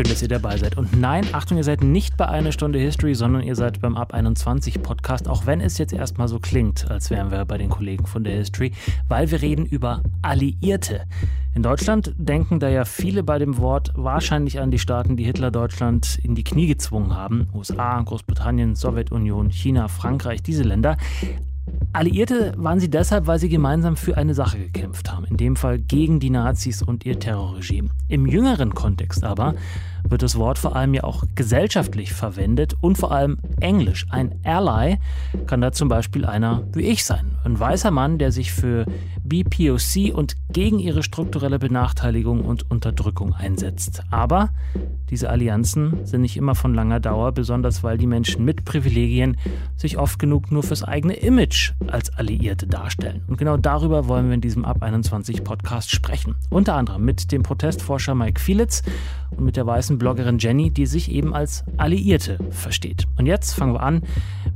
Schön, dass ihr dabei seid. Und nein, Achtung, ihr seid nicht bei einer Stunde History, sondern ihr seid beim Ab 21 Podcast, auch wenn es jetzt erstmal so klingt, als wären wir bei den Kollegen von der History, weil wir reden über Alliierte. In Deutschland denken da ja viele bei dem Wort wahrscheinlich an die Staaten, die Hitler Deutschland in die Knie gezwungen haben. USA, Großbritannien, Sowjetunion, China, Frankreich, diese Länder. Alliierte waren sie deshalb, weil sie gemeinsam für eine Sache gekämpft haben, in dem Fall gegen die Nazis und ihr Terrorregime. Im jüngeren Kontext aber wird das Wort vor allem ja auch gesellschaftlich verwendet und vor allem Englisch. Ein Ally kann da zum Beispiel einer wie ich sein. Ein weißer Mann, der sich für BPOC und gegen ihre strukturelle Benachteiligung und Unterdrückung einsetzt. Aber diese Allianzen sind nicht immer von langer Dauer, besonders weil die Menschen mit Privilegien sich oft genug nur fürs eigene Image als Alliierte darstellen. Und genau darüber wollen wir in diesem Ab 21 Podcast sprechen. Unter anderem mit dem Protestforscher Mike Fielitz und mit der weißen Bloggerin Jenny, die sich eben als Alliierte versteht. Und jetzt fangen wir an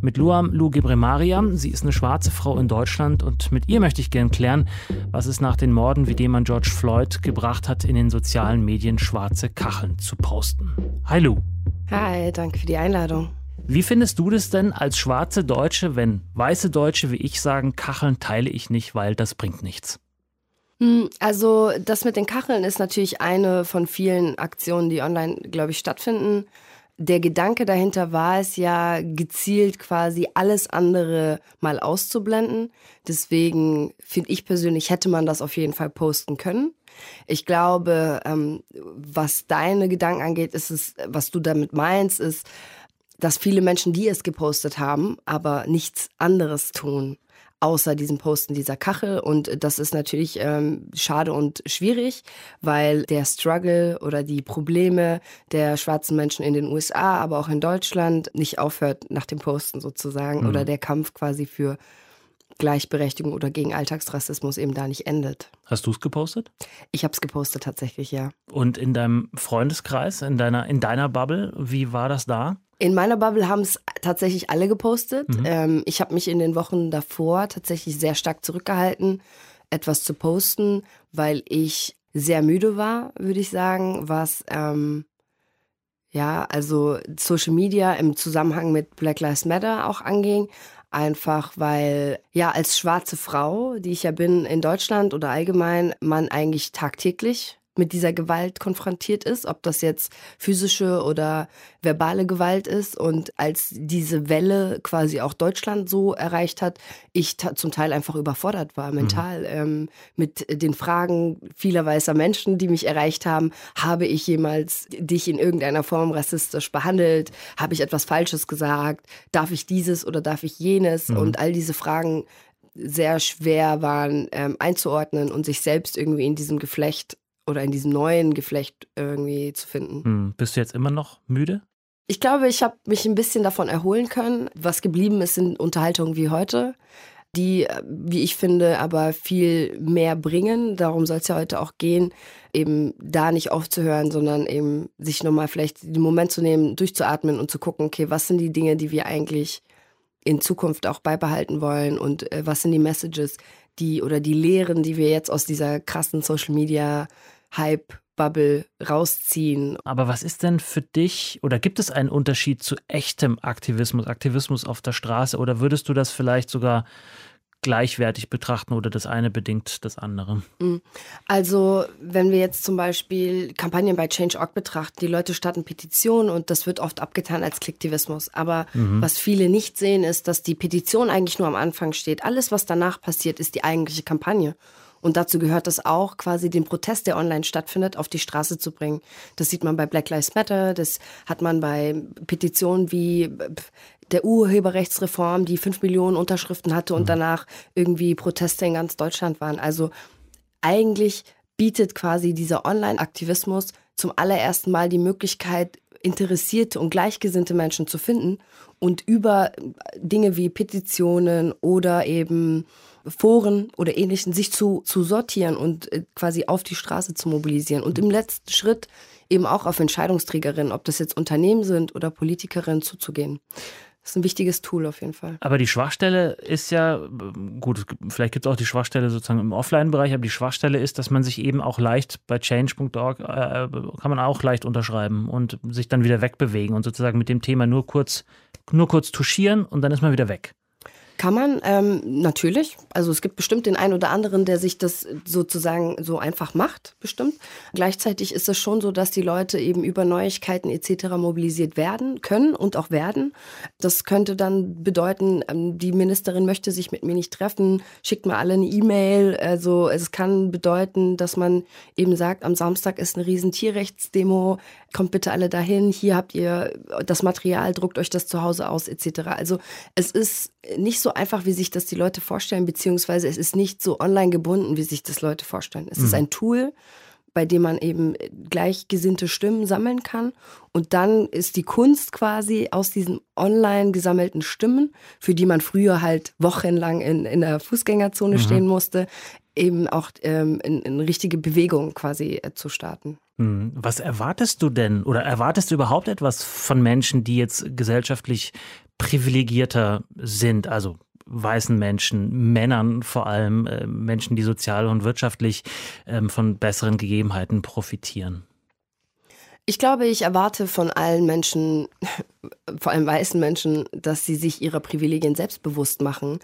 mit Luam Lu Gebremaria. Sie ist eine schwarze Frau in Deutschland und mit ihr möchte ich gerne klären, was es nach den Morden wie dem an George Floyd gebracht hat, in den sozialen Medien schwarze Kacheln zu posten. Hi Lu. Hi, danke für die Einladung. Wie findest du das denn als schwarze Deutsche, wenn weiße Deutsche wie ich sagen, Kacheln teile ich nicht, weil das bringt nichts? Hm, also das mit den Kacheln ist natürlich eine von vielen Aktionen, die online, glaube ich, stattfinden. Der Gedanke dahinter war es ja, gezielt quasi alles andere mal auszublenden. Deswegen finde ich persönlich, hätte man das auf jeden Fall posten können. Ich glaube, ähm, was deine Gedanken angeht, ist es, was du damit meinst, ist, dass viele Menschen, die es gepostet haben, aber nichts anderes tun außer diesem Posten dieser Kachel. Und das ist natürlich ähm, schade und schwierig, weil der Struggle oder die Probleme der schwarzen Menschen in den USA, aber auch in Deutschland nicht aufhört nach dem Posten sozusagen mhm. oder der Kampf quasi für Gleichberechtigung oder gegen Alltagsrassismus eben da nicht endet. Hast du es gepostet? Ich habe es gepostet tatsächlich, ja. Und in deinem Freundeskreis, in deiner, in deiner Bubble, wie war das da? In meiner Bubble haben es tatsächlich alle gepostet. Mhm. Ähm, ich habe mich in den Wochen davor tatsächlich sehr stark zurückgehalten, etwas zu posten, weil ich sehr müde war, würde ich sagen, was ähm, ja, also Social Media im Zusammenhang mit Black Lives Matter auch anging. Einfach weil, ja, als schwarze Frau, die ich ja bin in Deutschland oder allgemein, man eigentlich tagtäglich mit dieser Gewalt konfrontiert ist, ob das jetzt physische oder verbale Gewalt ist. Und als diese Welle quasi auch Deutschland so erreicht hat, ich zum Teil einfach überfordert war, mental, mhm. ähm, mit den Fragen vieler weißer Menschen, die mich erreicht haben. Habe ich jemals dich in irgendeiner Form rassistisch behandelt? Habe ich etwas Falsches gesagt? Darf ich dieses oder darf ich jenes? Mhm. Und all diese Fragen sehr schwer waren ähm, einzuordnen und sich selbst irgendwie in diesem Geflecht oder in diesem neuen Geflecht irgendwie zu finden. Hm. Bist du jetzt immer noch müde? Ich glaube, ich habe mich ein bisschen davon erholen können. Was geblieben ist, sind Unterhaltungen wie heute, die, wie ich finde, aber viel mehr bringen. Darum soll es ja heute auch gehen, eben da nicht aufzuhören, sondern eben sich nochmal vielleicht den Moment zu nehmen, durchzuatmen und zu gucken, okay, was sind die Dinge, die wir eigentlich in Zukunft auch beibehalten wollen und äh, was sind die Messages, die oder die Lehren, die wir jetzt aus dieser krassen Social Media Hype-Bubble rausziehen. Aber was ist denn für dich oder gibt es einen Unterschied zu echtem Aktivismus, Aktivismus auf der Straße oder würdest du das vielleicht sogar gleichwertig betrachten oder das eine bedingt das andere? Mm. Also, wenn wir jetzt zum Beispiel Kampagnen bei Change.org betrachten, die Leute starten Petitionen und das wird oft abgetan als Klicktivismus. Aber mhm. was viele nicht sehen, ist, dass die Petition eigentlich nur am Anfang steht. Alles, was danach passiert, ist die eigentliche Kampagne. Und dazu gehört es auch, quasi den Protest, der online stattfindet, auf die Straße zu bringen. Das sieht man bei Black Lives Matter, das hat man bei Petitionen wie der Urheberrechtsreform, die fünf Millionen Unterschriften hatte und mhm. danach irgendwie Proteste in ganz Deutschland waren. Also eigentlich bietet quasi dieser Online-Aktivismus zum allerersten Mal die Möglichkeit, interessierte und gleichgesinnte Menschen zu finden und über Dinge wie Petitionen oder eben Foren oder ähnlichen sich zu, zu sortieren und äh, quasi auf die Straße zu mobilisieren. Und im letzten Schritt eben auch auf Entscheidungsträgerinnen, ob das jetzt Unternehmen sind oder Politikerinnen, zuzugehen. Das ist ein wichtiges Tool auf jeden Fall. Aber die Schwachstelle ist ja, gut, vielleicht gibt es auch die Schwachstelle sozusagen im Offline-Bereich, aber die Schwachstelle ist, dass man sich eben auch leicht bei change.org äh, kann man auch leicht unterschreiben und sich dann wieder wegbewegen und sozusagen mit dem Thema nur kurz, nur kurz touchieren und dann ist man wieder weg. Kann man, ähm, natürlich. Also es gibt bestimmt den einen oder anderen, der sich das sozusagen so einfach macht, bestimmt. Gleichzeitig ist es schon so, dass die Leute eben über Neuigkeiten etc. mobilisiert werden können und auch werden. Das könnte dann bedeuten, ähm, die Ministerin möchte sich mit mir nicht treffen, schickt mir alle eine E-Mail. Also es kann bedeuten, dass man eben sagt, am Samstag ist eine riesen Tierrechtsdemo, kommt bitte alle dahin, hier habt ihr das Material, druckt euch das zu Hause aus etc. Also es ist nicht so einfach, wie sich das die Leute vorstellen, beziehungsweise es ist nicht so online gebunden, wie sich das Leute vorstellen. Es mhm. ist ein Tool, bei dem man eben gleichgesinnte Stimmen sammeln kann. Und dann ist die Kunst quasi aus diesen online gesammelten Stimmen, für die man früher halt wochenlang in, in der Fußgängerzone mhm. stehen musste, eben auch ähm, in, in richtige Bewegung quasi äh, zu starten. Mhm. Was erwartest du denn oder erwartest du überhaupt etwas von Menschen, die jetzt gesellschaftlich privilegierter sind, also weißen Menschen, Männern vor allem, äh, Menschen, die sozial und wirtschaftlich ähm, von besseren Gegebenheiten profitieren? Ich glaube, ich erwarte von allen Menschen, vor allem weißen Menschen, dass sie sich ihrer Privilegien selbstbewusst machen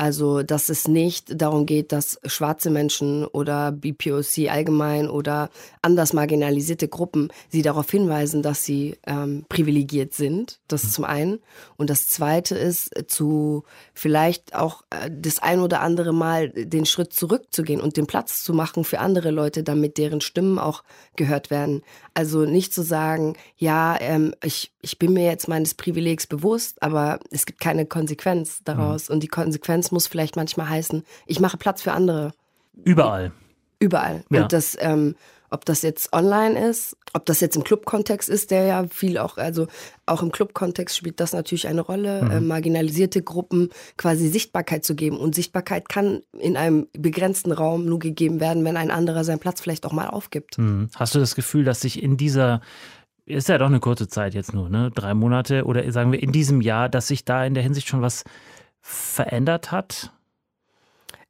also, dass es nicht darum geht, dass schwarze Menschen oder BPOC allgemein oder anders marginalisierte Gruppen sie darauf hinweisen, dass sie ähm, privilegiert sind. Das mhm. zum einen. Und das zweite ist, zu vielleicht auch äh, das ein oder andere Mal den Schritt zurückzugehen und den Platz zu machen für andere Leute, damit deren Stimmen auch gehört werden. Also nicht zu sagen, ja, ähm, ich, ich bin mir jetzt meines Privilegs bewusst, aber es gibt keine Konsequenz daraus. Mhm. Und die Konsequenz muss vielleicht manchmal heißen, ich mache Platz für andere. Überall. Überall. Ja. Und das, ähm, ob das jetzt online ist, ob das jetzt im Club-Kontext ist, der ja viel auch, also auch im Club-Kontext spielt das natürlich eine Rolle, mhm. äh, marginalisierte Gruppen quasi Sichtbarkeit zu geben. Und Sichtbarkeit kann in einem begrenzten Raum nur gegeben werden, wenn ein anderer seinen Platz vielleicht auch mal aufgibt. Mhm. Hast du das Gefühl, dass sich in dieser ist ja doch eine kurze Zeit jetzt nur, ne? Drei Monate oder sagen wir in diesem Jahr, dass sich da in der Hinsicht schon was verändert hat?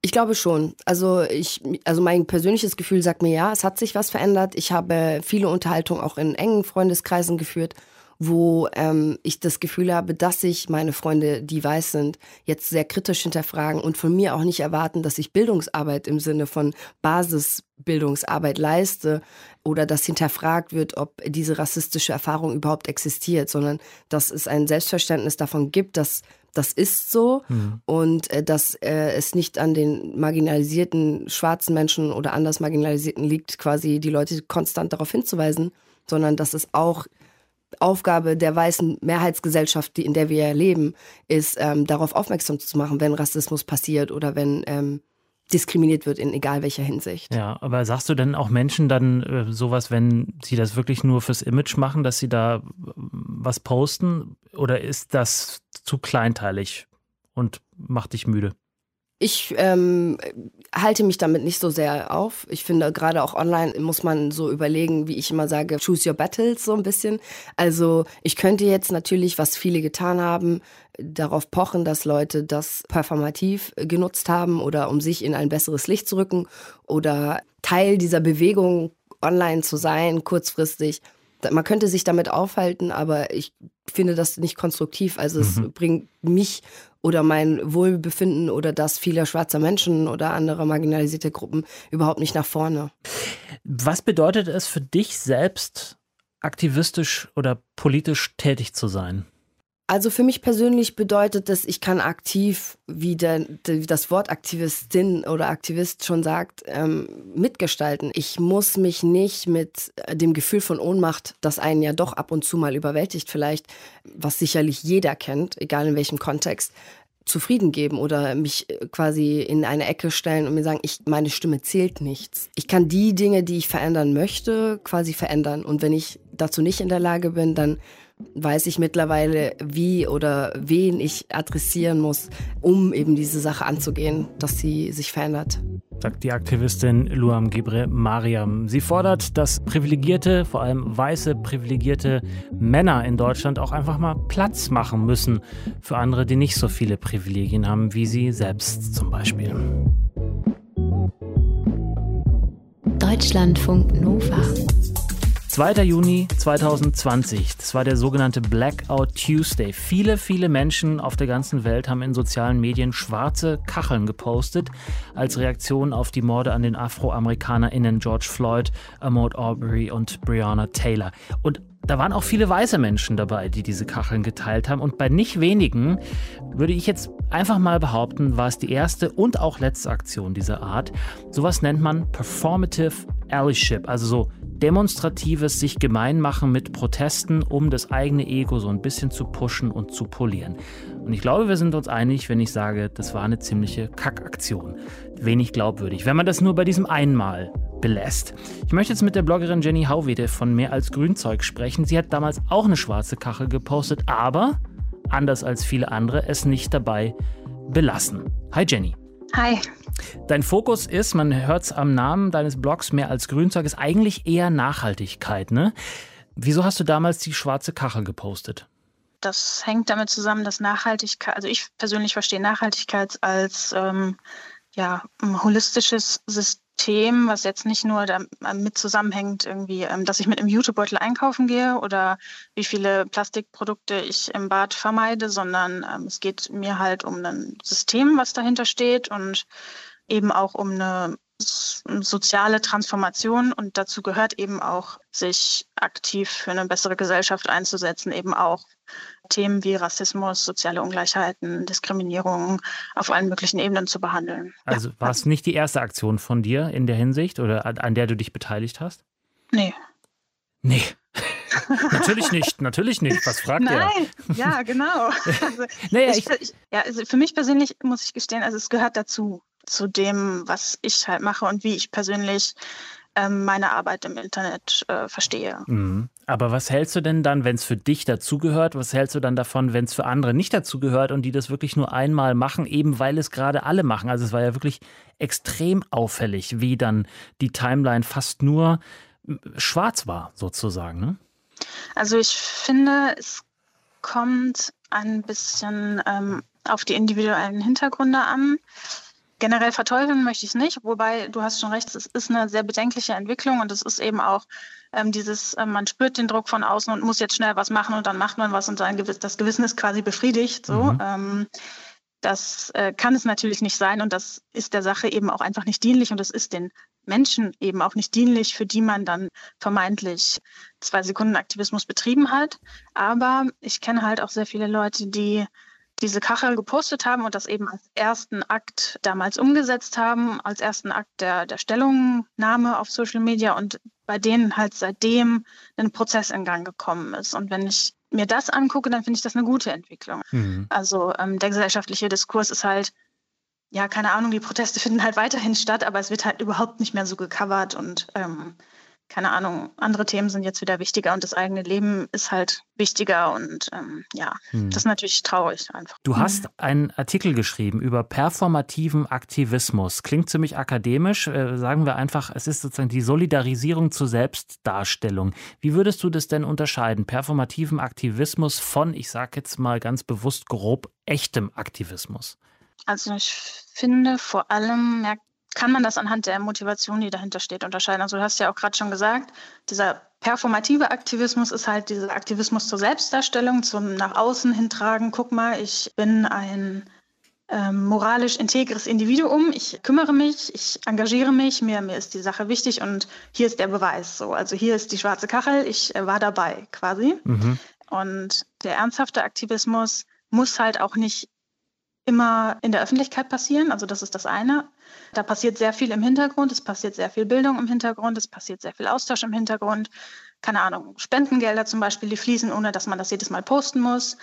Ich glaube schon. Also ich, also mein persönliches Gefühl sagt mir ja, es hat sich was verändert. Ich habe viele Unterhaltungen auch in engen Freundeskreisen geführt, wo ähm, ich das Gefühl habe, dass sich meine Freunde, die weiß sind, jetzt sehr kritisch hinterfragen und von mir auch nicht erwarten, dass ich Bildungsarbeit im Sinne von Basisbildungsarbeit leiste oder dass hinterfragt wird, ob diese rassistische Erfahrung überhaupt existiert, sondern dass es ein Selbstverständnis davon gibt, dass das ist so mhm. und äh, dass äh, es nicht an den marginalisierten schwarzen Menschen oder anders marginalisierten liegt, quasi die Leute konstant darauf hinzuweisen, sondern dass es auch Aufgabe der weißen Mehrheitsgesellschaft, die, in der wir leben, ist, ähm, darauf aufmerksam zu machen, wenn Rassismus passiert oder wenn ähm, diskriminiert wird in egal welcher Hinsicht. Ja, aber sagst du denn auch Menschen dann äh, sowas, wenn sie das wirklich nur fürs Image machen, dass sie da äh, was posten? Oder ist das zu kleinteilig und macht dich müde? Ich ähm, halte mich damit nicht so sehr auf. Ich finde, gerade auch online muss man so überlegen, wie ich immer sage, choose your battles so ein bisschen. Also ich könnte jetzt natürlich, was viele getan haben, darauf pochen, dass Leute das performativ genutzt haben oder um sich in ein besseres Licht zu rücken oder Teil dieser Bewegung online zu sein, kurzfristig man könnte sich damit aufhalten, aber ich finde das nicht konstruktiv. Also es mhm. bringt mich oder mein Wohlbefinden oder das vieler schwarzer Menschen oder anderer marginalisierte Gruppen überhaupt nicht nach vorne. Was bedeutet es für dich selbst, aktivistisch oder politisch tätig zu sein? Also für mich persönlich bedeutet das, ich kann aktiv, wie der, das Wort Aktivistin oder Aktivist schon sagt, ähm, mitgestalten. Ich muss mich nicht mit dem Gefühl von Ohnmacht, das einen ja doch ab und zu mal überwältigt vielleicht, was sicherlich jeder kennt, egal in welchem Kontext, zufrieden geben oder mich quasi in eine Ecke stellen und mir sagen, ich, meine Stimme zählt nichts. Ich kann die Dinge, die ich verändern möchte, quasi verändern. Und wenn ich dazu nicht in der Lage bin, dann weiß ich mittlerweile, wie oder wen ich adressieren muss, um eben diese Sache anzugehen, dass sie sich verändert sagt die Aktivistin Luam Gibre Mariam. Sie fordert, dass privilegierte, vor allem weiße privilegierte Männer in Deutschland auch einfach mal Platz machen müssen für andere, die nicht so viele Privilegien haben, wie sie selbst zum Beispiel. Deutschlandfunk Nova. 2. Juni 2020, das war der sogenannte Blackout Tuesday. Viele, viele Menschen auf der ganzen Welt haben in sozialen Medien schwarze Kacheln gepostet als Reaktion auf die Morde an den AfroamerikanerInnen George Floyd, Ahmaud Arbery und Breonna Taylor. Und da waren auch viele weiße Menschen dabei, die diese Kacheln geteilt haben. Und bei nicht wenigen, würde ich jetzt einfach mal behaupten, war es die erste und auch letzte Aktion dieser Art. Sowas nennt man Performative Allyship, also so demonstratives sich gemein machen mit Protesten, um das eigene Ego so ein bisschen zu pushen und zu polieren. Und ich glaube, wir sind uns einig, wenn ich sage, das war eine ziemliche Kackaktion. Wenig glaubwürdig, wenn man das nur bei diesem einmal belässt. Ich möchte jetzt mit der Bloggerin Jenny Hauwede von Mehr als Grünzeug sprechen. Sie hat damals auch eine schwarze Kachel gepostet, aber anders als viele andere es nicht dabei belassen. Hi Jenny. Hi. Dein Fokus ist, man hört es am Namen deines Blogs mehr als Grünzeug, ist eigentlich eher Nachhaltigkeit, ne? Wieso hast du damals die schwarze Kachel gepostet? Das hängt damit zusammen, dass Nachhaltigkeit, also ich persönlich verstehe Nachhaltigkeit als ähm, ja, ein holistisches System, was jetzt nicht nur damit zusammenhängt, irgendwie, ähm, dass ich mit einem Jutebeutel einkaufen gehe oder wie viele Plastikprodukte ich im Bad vermeide, sondern ähm, es geht mir halt um ein System, was dahinter steht und eben auch um eine soziale Transformation und dazu gehört eben auch, sich aktiv für eine bessere Gesellschaft einzusetzen, eben auch Themen wie Rassismus, soziale Ungleichheiten, Diskriminierung auf allen möglichen Ebenen zu behandeln. Also war es nicht die erste Aktion von dir in der Hinsicht oder an der du dich beteiligt hast? Nee. Nee. natürlich nicht, natürlich nicht. Was fragt Nein? Nein, ja, genau. Also, naja, ich, ich, ja, also für mich persönlich muss ich gestehen, also es gehört dazu zu dem, was ich halt mache und wie ich persönlich ähm, meine Arbeit im Internet äh, verstehe. Mhm. Aber was hältst du denn dann, wenn es für dich dazugehört? Was hältst du dann davon, wenn es für andere nicht dazugehört und die das wirklich nur einmal machen, eben weil es gerade alle machen? Also es war ja wirklich extrem auffällig, wie dann die Timeline fast nur schwarz war, sozusagen. Ne? Also ich finde, es kommt ein bisschen ähm, auf die individuellen Hintergründe an. Generell verteufeln möchte ich es nicht, wobei du hast schon recht, es ist eine sehr bedenkliche Entwicklung und es ist eben auch ähm, dieses, äh, man spürt den Druck von außen und muss jetzt schnell was machen und dann macht man was und sein Gewiss, das Gewissen ist quasi befriedigt. So. Mhm. Ähm, das äh, kann es natürlich nicht sein und das ist der Sache eben auch einfach nicht dienlich und es ist den Menschen eben auch nicht dienlich, für die man dann vermeintlich zwei Sekunden Aktivismus betrieben hat. Aber ich kenne halt auch sehr viele Leute, die diese Kachel gepostet haben und das eben als ersten Akt damals umgesetzt haben, als ersten Akt der, der Stellungnahme auf Social Media und bei denen halt seitdem ein Prozess in Gang gekommen ist. Und wenn ich mir das angucke, dann finde ich das eine gute Entwicklung. Mhm. Also ähm, der gesellschaftliche Diskurs ist halt, ja, keine Ahnung, die Proteste finden halt weiterhin statt, aber es wird halt überhaupt nicht mehr so gecovert und ähm, keine Ahnung, andere Themen sind jetzt wieder wichtiger und das eigene Leben ist halt wichtiger und ähm, ja, hm. das ist natürlich traurig einfach. Du hast mhm. einen Artikel geschrieben über performativen Aktivismus. Klingt ziemlich akademisch. Äh, sagen wir einfach, es ist sozusagen die Solidarisierung zur Selbstdarstellung. Wie würdest du das denn unterscheiden? Performativen Aktivismus von, ich sage jetzt mal ganz bewusst grob, echtem Aktivismus? Also ich finde vor allem merkt kann man das anhand der Motivation, die dahinter steht, unterscheiden. Also du hast ja auch gerade schon gesagt, dieser performative Aktivismus ist halt dieser Aktivismus zur Selbstdarstellung, zum nach außen hintragen. Guck mal, ich bin ein ähm, moralisch integres Individuum. Ich kümmere mich, ich engagiere mich, mir, mir ist die Sache wichtig und hier ist der Beweis. So, also hier ist die schwarze Kachel, ich äh, war dabei quasi. Mhm. Und der ernsthafte Aktivismus muss halt auch nicht immer in der Öffentlichkeit passieren. Also das ist das eine. Da passiert sehr viel im Hintergrund, es passiert sehr viel Bildung im Hintergrund, es passiert sehr viel Austausch im Hintergrund. Keine Ahnung, Spendengelder zum Beispiel, die fließen, ohne dass man das jedes Mal posten muss.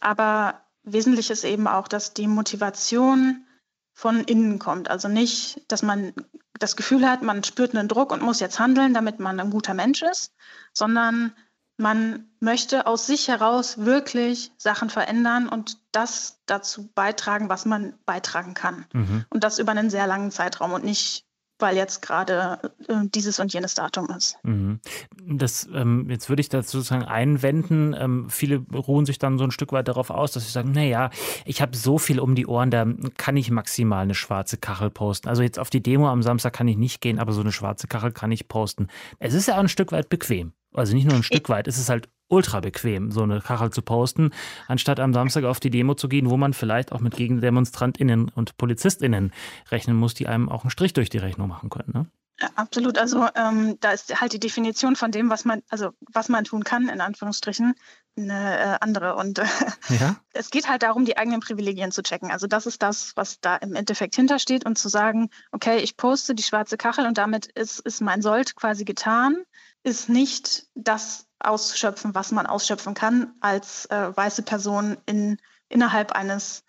Aber wesentlich ist eben auch, dass die Motivation von innen kommt. Also nicht, dass man das Gefühl hat, man spürt einen Druck und muss jetzt handeln, damit man ein guter Mensch ist, sondern man möchte aus sich heraus wirklich Sachen verändern und das dazu beitragen, was man beitragen kann. Mhm. Und das über einen sehr langen Zeitraum und nicht weil jetzt gerade äh, dieses und jenes Datum ist. Mhm. Das, ähm, jetzt würde ich dazu sozusagen einwenden. Ähm, viele ruhen sich dann so ein Stück weit darauf aus, dass sie sagen, naja, ich habe so viel um die Ohren, da kann ich maximal eine schwarze Kachel posten. Also jetzt auf die Demo am Samstag kann ich nicht gehen, aber so eine schwarze Kachel kann ich posten. Es ist ja auch ein Stück weit bequem. Also nicht nur ein Stück weit, es ist halt ultra bequem, so eine Kachel zu posten, anstatt am Samstag auf die Demo zu gehen, wo man vielleicht auch mit GegendemonstrantInnen und PolizistInnen rechnen muss, die einem auch einen Strich durch die Rechnung machen können. Ne? Ja, absolut. Also ähm, da ist halt die Definition von dem, was man, also was man tun kann, in Anführungsstrichen, eine äh, andere. Und äh, ja? es geht halt darum, die eigenen Privilegien zu checken. Also das ist das, was da im Endeffekt hintersteht und zu sagen, okay, ich poste die schwarze Kachel und damit ist, ist mein Sold quasi getan, ist nicht das ausschöpfen, was man ausschöpfen kann als äh, weiße Person in, innerhalb eines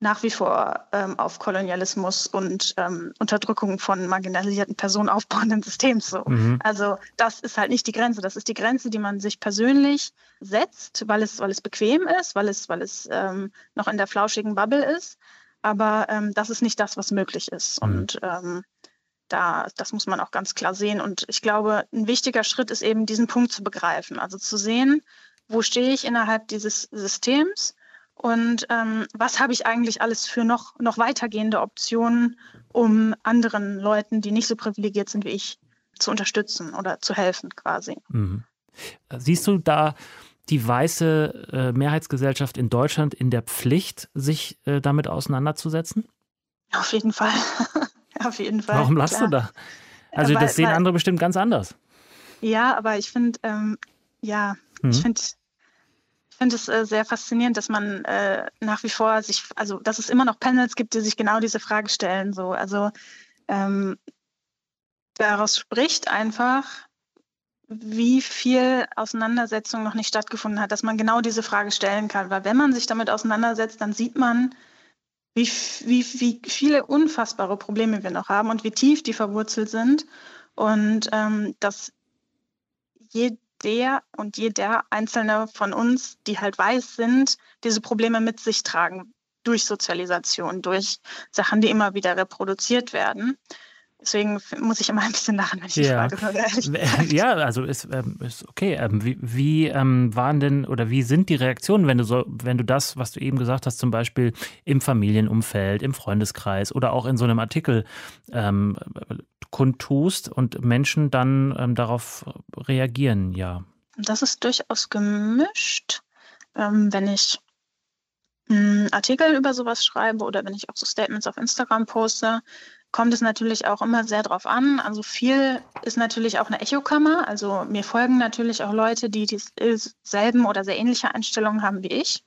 nach wie vor ähm, auf Kolonialismus und ähm, Unterdrückung von marginalisierten Personen aufbauenden Systems. So. Mhm. Also das ist halt nicht die Grenze. Das ist die Grenze, die man sich persönlich setzt, weil es, weil es bequem ist, weil es, weil es ähm, noch in der flauschigen Bubble ist. Aber ähm, das ist nicht das, was möglich ist. Mhm. Und ähm, da, das muss man auch ganz klar sehen. Und ich glaube, ein wichtiger Schritt ist eben, diesen Punkt zu begreifen. Also zu sehen, wo stehe ich innerhalb dieses Systems und ähm, was habe ich eigentlich alles für noch, noch weitergehende Optionen, um anderen Leuten, die nicht so privilegiert sind wie ich, zu unterstützen oder zu helfen quasi. Mhm. Siehst du da die weiße äh, Mehrheitsgesellschaft in Deutschland in der Pflicht, sich äh, damit auseinanderzusetzen? Auf jeden Fall. Auf jeden Fall. Warum lachst klar. du da? Also, weil, das sehen weil, andere bestimmt ganz anders. Ja, aber ich finde, ähm, ja, mhm. ich finde ich finde es äh, sehr faszinierend, dass man äh, nach wie vor sich, also dass es immer noch Panels gibt, die sich genau diese Frage stellen. So. Also ähm, daraus spricht einfach, wie viel Auseinandersetzung noch nicht stattgefunden hat, dass man genau diese Frage stellen kann. Weil wenn man sich damit auseinandersetzt, dann sieht man, wie, wie, wie viele unfassbare Probleme wir noch haben und wie tief die verwurzelt sind. Und ähm, dass je, der und jeder einzelne von uns, die halt weiß sind, diese Probleme mit sich tragen durch Sozialisation, durch Sachen, die immer wieder reproduziert werden. Deswegen muss ich immer ein bisschen lachen, wenn ich ja. die Frage höre. Ja, also ist, ähm, ist okay. Ähm, wie, wie ähm, waren denn oder wie sind die Reaktionen, wenn du so, wenn du das, was du eben gesagt hast, zum Beispiel im Familienumfeld, im Freundeskreis oder auch in so einem Artikel kundtust und Menschen dann darauf reagieren, ja? Das ist durchaus gemischt. Wenn ich einen Artikel über sowas schreibe oder wenn ich auch so Statements auf Instagram poste, kommt es natürlich auch immer sehr drauf an. Also viel ist natürlich auch eine Echokammer. Also mir folgen natürlich auch Leute, die dieselben oder sehr ähnliche Einstellungen haben wie ich.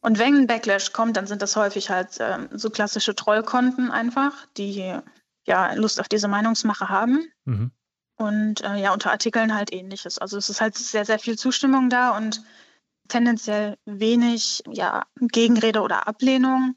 Und wenn ein Backlash kommt, dann sind das häufig halt ähm, so klassische Trollkonten einfach, die ja Lust auf diese Meinungsmache haben. Mhm. Und äh, ja, unter Artikeln halt ähnliches. Also es ist halt sehr, sehr viel Zustimmung da und tendenziell wenig ja, Gegenrede oder Ablehnung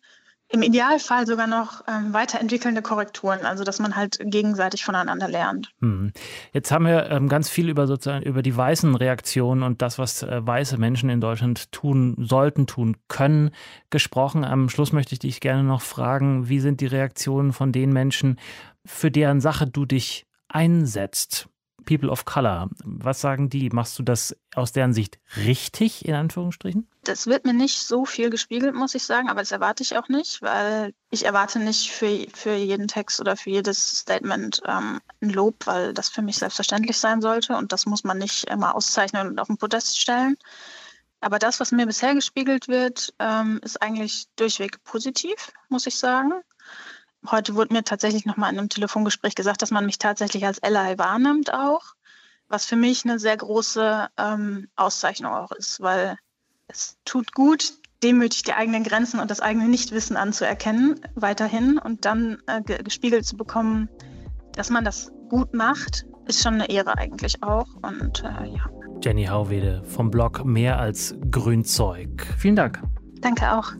im Idealfall sogar noch ähm, weiterentwickelnde Korrekturen, also dass man halt gegenseitig voneinander lernt. Hm. Jetzt haben wir ähm, ganz viel über sozusagen über die weißen Reaktionen und das, was äh, weiße Menschen in Deutschland tun sollten, tun können, gesprochen. Am Schluss möchte ich dich gerne noch fragen, wie sind die Reaktionen von den Menschen, für deren Sache du dich einsetzt? People of Color. Was sagen die? Machst du das aus deren Sicht richtig, in Anführungsstrichen? Das wird mir nicht so viel gespiegelt, muss ich sagen, aber das erwarte ich auch nicht, weil ich erwarte nicht für, für jeden Text oder für jedes Statement ähm, ein Lob, weil das für mich selbstverständlich sein sollte und das muss man nicht immer auszeichnen und auf den Podest stellen. Aber das, was mir bisher gespiegelt wird, ähm, ist eigentlich durchweg positiv, muss ich sagen. Heute wurde mir tatsächlich nochmal in einem Telefongespräch gesagt, dass man mich tatsächlich als Ally wahrnimmt auch, was für mich eine sehr große ähm, Auszeichnung auch ist, weil es tut gut, demütig die eigenen Grenzen und das eigene Nichtwissen anzuerkennen, weiterhin und dann äh, gespiegelt zu bekommen, dass man das gut macht, ist schon eine Ehre eigentlich auch. Und äh, ja. Jenny Hauwede vom Blog Mehr als Grünzeug. Vielen Dank. Danke auch.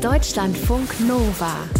Deutschlandfunk Nova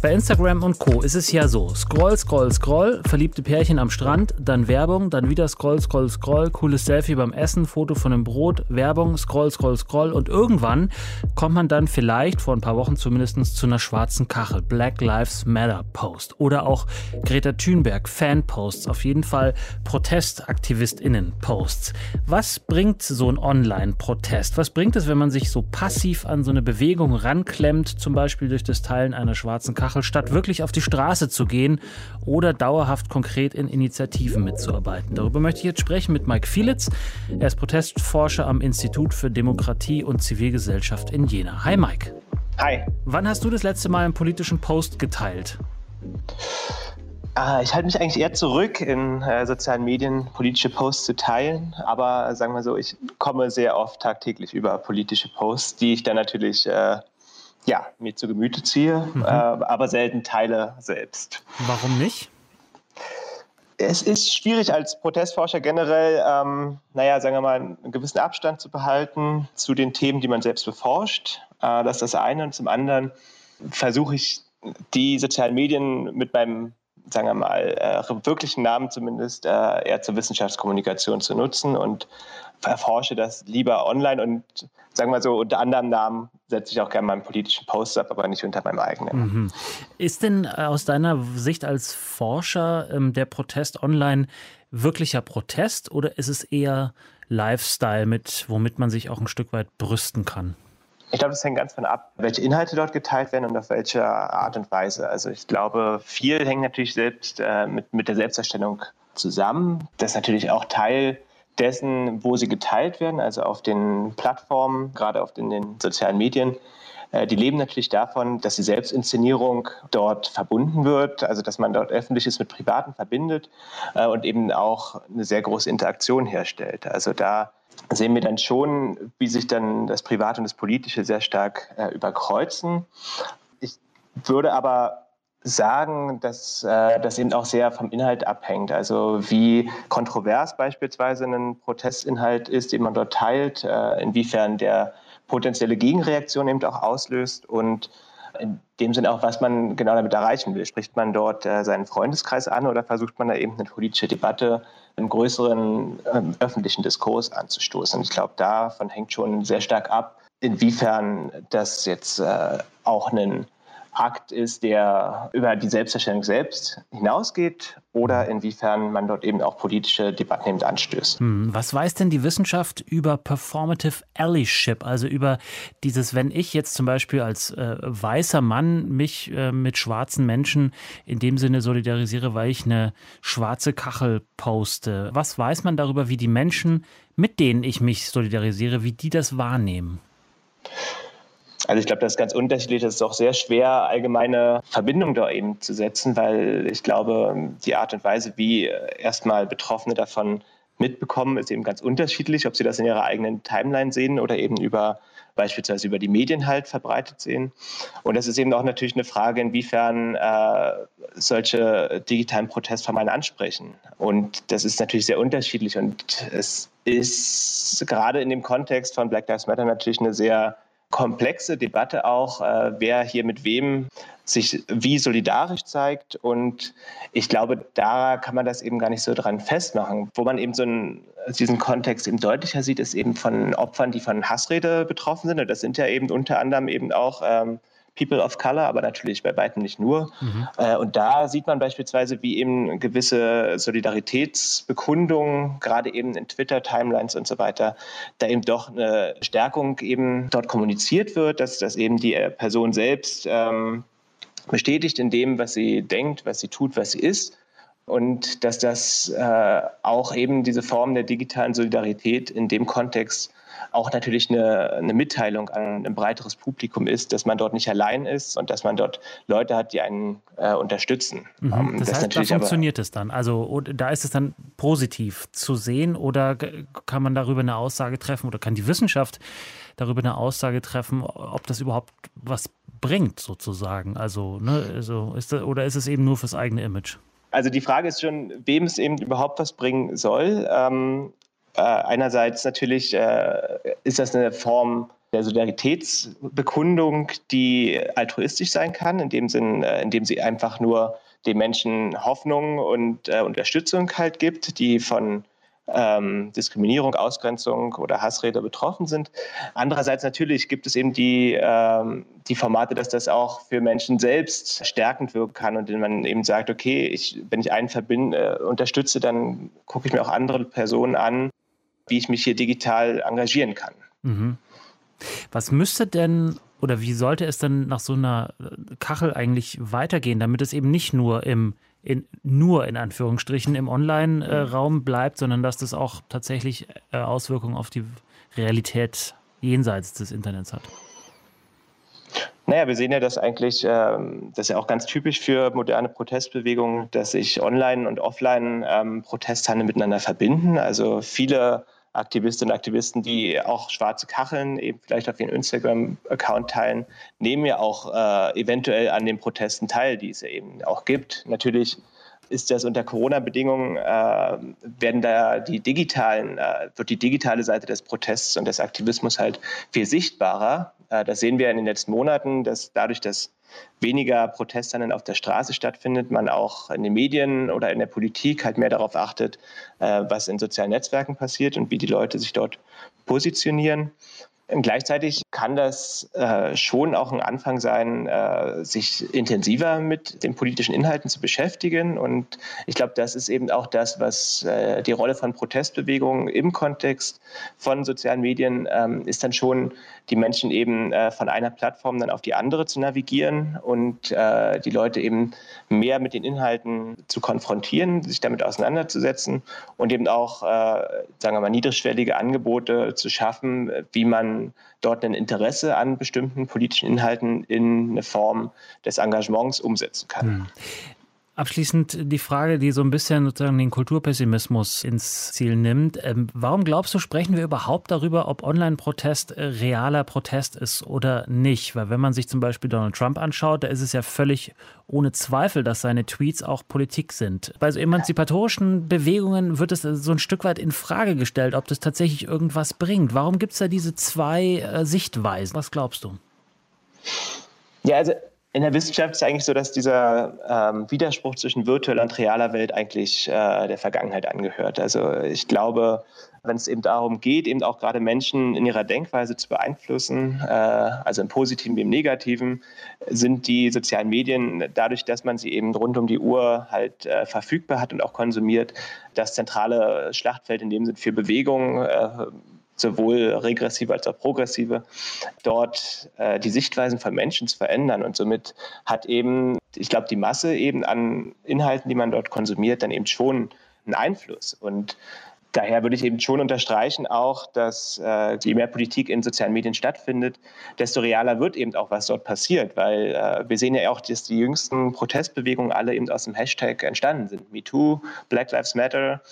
Bei Instagram und Co. ist es ja so: Scroll, scroll, scroll, verliebte Pärchen am Strand, dann Werbung, dann wieder Scroll, scroll, scroll, cooles Selfie beim Essen, Foto von einem Brot, Werbung, Scroll, scroll, scroll und irgendwann kommt man dann vielleicht, vor ein paar Wochen zumindest, zu einer schwarzen Kachel. Black Lives Matter Post. Oder auch Greta Thunberg Fan-Posts. Auf jeden Fall ProtestaktivistInnen-Posts. Was bringt so ein Online-Protest? Was bringt es, wenn man sich so passiv an so eine Bewegung ranklemmt, zum Beispiel durch das Teilen einer schwarzen Kachel? Kachel, statt wirklich auf die Straße zu gehen oder dauerhaft konkret in Initiativen mitzuarbeiten. Darüber möchte ich jetzt sprechen mit Mike Fielitz. Er ist Protestforscher am Institut für Demokratie und Zivilgesellschaft in Jena. Hi Mike. Hi. Wann hast du das letzte Mal einen politischen Post geteilt? Ah, ich halte mich eigentlich eher zurück, in äh, sozialen Medien politische Posts zu teilen. Aber sagen wir so, ich komme sehr oft tagtäglich über politische Posts, die ich dann natürlich äh, ja, mir zu Gemüte ziehe, mhm. äh, aber selten teile selbst. Warum nicht? Es ist schwierig als Protestforscher generell, ähm, naja, sagen wir mal, einen gewissen Abstand zu behalten zu den Themen, die man selbst beforscht. Äh, das ist das eine. Und zum anderen versuche ich, die sozialen Medien mit meinem, sagen wir mal, äh, wirklichen Namen zumindest äh, eher zur Wissenschaftskommunikation zu nutzen und erforsche das lieber online und sagen wir so, unter anderem Namen setze ich auch gerne meinen politischen Post ab, aber nicht unter meinem eigenen. Mhm. Ist denn äh, aus deiner Sicht als Forscher ähm, der Protest online wirklicher Protest oder ist es eher Lifestyle, mit, womit man sich auch ein Stück weit brüsten kann? Ich glaube, das hängt ganz von ab, welche Inhalte dort geteilt werden und auf welche Art und Weise. Also ich glaube, viel hängt natürlich selbst äh, mit, mit der Selbsterstellung zusammen. Das ist natürlich auch Teil dessen, wo sie geteilt werden, also auf den Plattformen, gerade auf den, den sozialen Medien. Äh, die leben natürlich davon, dass die Selbstinszenierung dort verbunden wird, also dass man dort Öffentliches mit Privaten verbindet äh, und eben auch eine sehr große Interaktion herstellt. Also da sehen wir dann schon, wie sich dann das Private und das Politische sehr stark äh, überkreuzen. Ich würde aber sagen, dass äh, das eben auch sehr vom Inhalt abhängt. Also wie kontrovers beispielsweise ein Protestinhalt ist, den man dort teilt, äh, inwiefern der potenzielle Gegenreaktion eben auch auslöst und in dem Sinne auch, was man genau damit erreichen will. Spricht man dort äh, seinen Freundeskreis an oder versucht man da eben eine politische Debatte im größeren ähm, öffentlichen Diskurs anzustoßen? Ich glaube, davon hängt schon sehr stark ab, inwiefern das jetzt äh, auch einen Akt ist, der über die Selbsterstellung selbst hinausgeht oder inwiefern man dort eben auch politische Debatten eben anstößt. Hm, was weiß denn die Wissenschaft über Performative Allyship, also über dieses, wenn ich jetzt zum Beispiel als äh, weißer Mann mich äh, mit schwarzen Menschen in dem Sinne solidarisiere, weil ich eine schwarze Kachel poste. Was weiß man darüber, wie die Menschen, mit denen ich mich solidarisiere, wie die das wahrnehmen? Also ich glaube, das ist ganz unterschiedlich. Es ist auch sehr schwer, allgemeine Verbindungen da eben zu setzen, weil ich glaube, die Art und Weise, wie erstmal Betroffene davon mitbekommen, ist eben ganz unterschiedlich, ob sie das in ihrer eigenen Timeline sehen oder eben über beispielsweise über die Medien halt verbreitet sehen. Und das ist eben auch natürlich eine Frage, inwiefern äh, solche digitalen Protestformen ansprechen. Und das ist natürlich sehr unterschiedlich und es ist gerade in dem Kontext von Black Lives Matter natürlich eine sehr komplexe Debatte auch, äh, wer hier mit wem sich wie solidarisch zeigt. Und ich glaube, da kann man das eben gar nicht so dran festmachen. Wo man eben so einen, diesen Kontext eben deutlicher sieht, ist eben von Opfern, die von Hassrede betroffen sind. Und das sind ja eben unter anderem eben auch ähm, People of Color, aber natürlich bei weitem nicht nur. Mhm. Äh, und da sieht man beispielsweise, wie eben gewisse Solidaritätsbekundungen, gerade eben in Twitter-Timelines und so weiter, da eben doch eine Stärkung eben dort kommuniziert wird, dass, dass eben die Person selbst ähm, bestätigt in dem, was sie denkt, was sie tut, was sie ist und dass das äh, auch eben diese Form der digitalen Solidarität in dem Kontext auch natürlich eine, eine Mitteilung an ein breiteres Publikum ist, dass man dort nicht allein ist und dass man dort Leute hat, die einen äh, unterstützen. Mhm. Ähm, das, das heißt, da funktioniert es dann. Also da ist es dann positiv zu sehen oder kann man darüber eine Aussage treffen oder kann die Wissenschaft darüber eine Aussage treffen, ob das überhaupt was bringt sozusagen. Also, ne, also ist das, oder ist es eben nur fürs eigene Image? Also die Frage ist schon, wem es eben überhaupt was bringen soll. Ähm, äh, einerseits natürlich äh, ist das eine Form der Solidaritätsbekundung, die altruistisch sein kann, in dem Sinn, äh, in dem sie einfach nur den Menschen Hoffnung und äh, Unterstützung halt gibt, die von ähm, Diskriminierung, Ausgrenzung oder Hassrede betroffen sind. Andererseits natürlich gibt es eben die, ähm, die Formate, dass das auch für Menschen selbst stärkend wirken kann und wenn man eben sagt, okay, ich, wenn ich einen verbinde, äh, unterstütze, dann gucke ich mir auch andere Personen an, wie ich mich hier digital engagieren kann. Mhm. Was müsste denn oder wie sollte es denn nach so einer Kachel eigentlich weitergehen, damit es eben nicht nur im in, nur in Anführungsstrichen im Online-Raum bleibt, sondern dass das auch tatsächlich äh, Auswirkungen auf die Realität jenseits des Internets hat? Naja, wir sehen ja, dass eigentlich, ähm, das ist ja auch ganz typisch für moderne Protestbewegungen, dass sich Online- und Offline-Protesthandel ähm, miteinander verbinden. Also viele Aktivistinnen und Aktivisten, die auch schwarze Kacheln eben vielleicht auf ihren Instagram-Account teilen, nehmen ja auch äh, eventuell an den Protesten teil, die es eben auch gibt. Natürlich ist das unter Corona-Bedingungen, äh, werden da die digitalen, äh, wird die digitale Seite des Protests und des Aktivismus halt viel sichtbarer. Äh, das sehen wir in den letzten Monaten, dass dadurch, dass weniger Protesthandeln auf der Straße stattfindet, man auch in den Medien oder in der Politik halt mehr darauf achtet, äh, was in sozialen Netzwerken passiert und wie die Leute sich dort positionieren. Und gleichzeitig kann das äh, schon auch ein Anfang sein, äh, sich intensiver mit den politischen Inhalten zu beschäftigen. Und ich glaube, das ist eben auch das, was äh, die Rolle von Protestbewegungen im Kontext von sozialen Medien ähm, ist dann schon, die Menschen eben äh, von einer Plattform dann auf die andere zu navigieren und äh, die Leute eben mehr mit den Inhalten zu konfrontieren, sich damit auseinanderzusetzen und eben auch, äh, sagen wir mal, niedrigschwellige Angebote zu schaffen, wie man dort ein Interesse an bestimmten politischen Inhalten in eine Form des Engagements umsetzen kann. Abschließend die Frage, die so ein bisschen sozusagen den Kulturpessimismus ins Ziel nimmt. Ähm, warum glaubst du, sprechen wir überhaupt darüber, ob Online-Protest äh, realer Protest ist oder nicht? Weil wenn man sich zum Beispiel Donald Trump anschaut, da ist es ja völlig ohne Zweifel, dass seine Tweets auch Politik sind. Bei so emanzipatorischen Bewegungen wird es so ein Stück weit in Frage gestellt, ob das tatsächlich irgendwas bringt. Warum gibt es da diese zwei äh, Sichtweisen? Was glaubst du? Ja, also in der Wissenschaft ist es eigentlich so, dass dieser ähm, Widerspruch zwischen virtueller und realer Welt eigentlich äh, der Vergangenheit angehört. Also ich glaube, wenn es eben darum geht, eben auch gerade Menschen in ihrer Denkweise zu beeinflussen, äh, also im Positiven wie im Negativen, sind die sozialen Medien dadurch, dass man sie eben rund um die Uhr halt äh, verfügbar hat und auch konsumiert, das zentrale Schlachtfeld in dem Sinn für Bewegung äh, sowohl regressive als auch progressive, dort äh, die Sichtweisen von Menschen zu verändern. Und somit hat eben, ich glaube, die Masse eben an Inhalten, die man dort konsumiert, dann eben schon einen Einfluss. Und daher würde ich eben schon unterstreichen auch, dass äh, je mehr Politik in sozialen Medien stattfindet, desto realer wird eben auch, was dort passiert. Weil äh, wir sehen ja auch, dass die jüngsten Protestbewegungen alle eben aus dem Hashtag entstanden sind. MeToo, Black Lives Matter.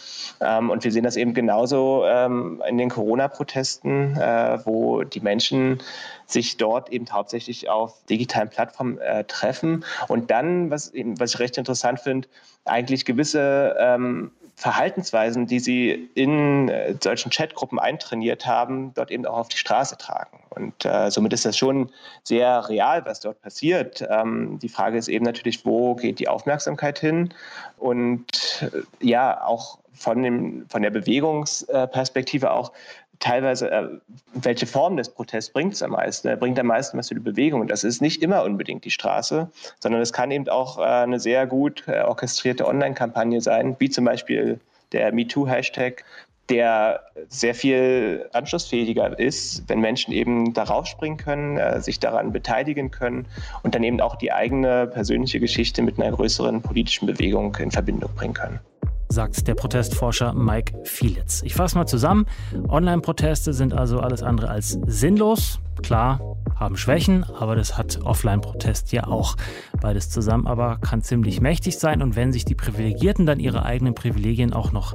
Ähm, und wir sehen das eben genauso ähm, in den Corona-Protesten, äh, wo die Menschen sich dort eben hauptsächlich auf digitalen Plattformen äh, treffen und dann, was, eben, was ich recht interessant finde, eigentlich gewisse ähm, Verhaltensweisen, die sie in äh, solchen Chatgruppen eintrainiert haben, dort eben auch auf die Straße tragen. Und äh, somit ist das schon sehr real, was dort passiert. Ähm, die Frage ist eben natürlich, wo geht die Aufmerksamkeit hin? Und äh, ja, auch von, dem, von der Bewegungsperspektive auch, teilweise, äh, welche Form des Protests bringt es am meisten? Er bringt am meisten was für die Bewegung. Und das ist nicht immer unbedingt die Straße, sondern es kann eben auch äh, eine sehr gut äh, orchestrierte Online-Kampagne sein, wie zum Beispiel der MeToo-Hashtag, der sehr viel anschlussfähiger ist, wenn Menschen eben darauf springen können, äh, sich daran beteiligen können und dann eben auch die eigene persönliche Geschichte mit einer größeren politischen Bewegung in Verbindung bringen können sagt der Protestforscher Mike Fielitz. Ich fasse mal zusammen. Online-Proteste sind also alles andere als sinnlos. Klar, haben Schwächen, aber das hat Offline-Protest ja auch. Beides zusammen aber kann ziemlich mächtig sein und wenn sich die Privilegierten dann ihre eigenen Privilegien auch noch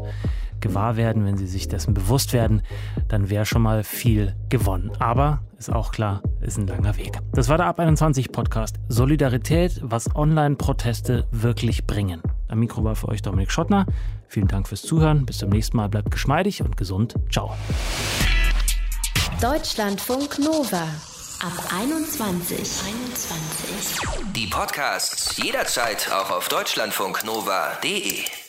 gewahr werden, wenn sie sich dessen bewusst werden, dann wäre schon mal viel gewonnen. Aber ist auch klar, ist ein langer Weg. Das war der Ab 21 Podcast Solidarität, was Online-Proteste wirklich bringen. Am Mikro war für euch Dominik Schottner. Vielen Dank fürs Zuhören. Bis zum nächsten Mal. Bleibt geschmeidig und gesund. Ciao. Deutschlandfunk Nova. Ab 21. 21. Die Podcasts jederzeit auch auf deutschlandfunknova.de.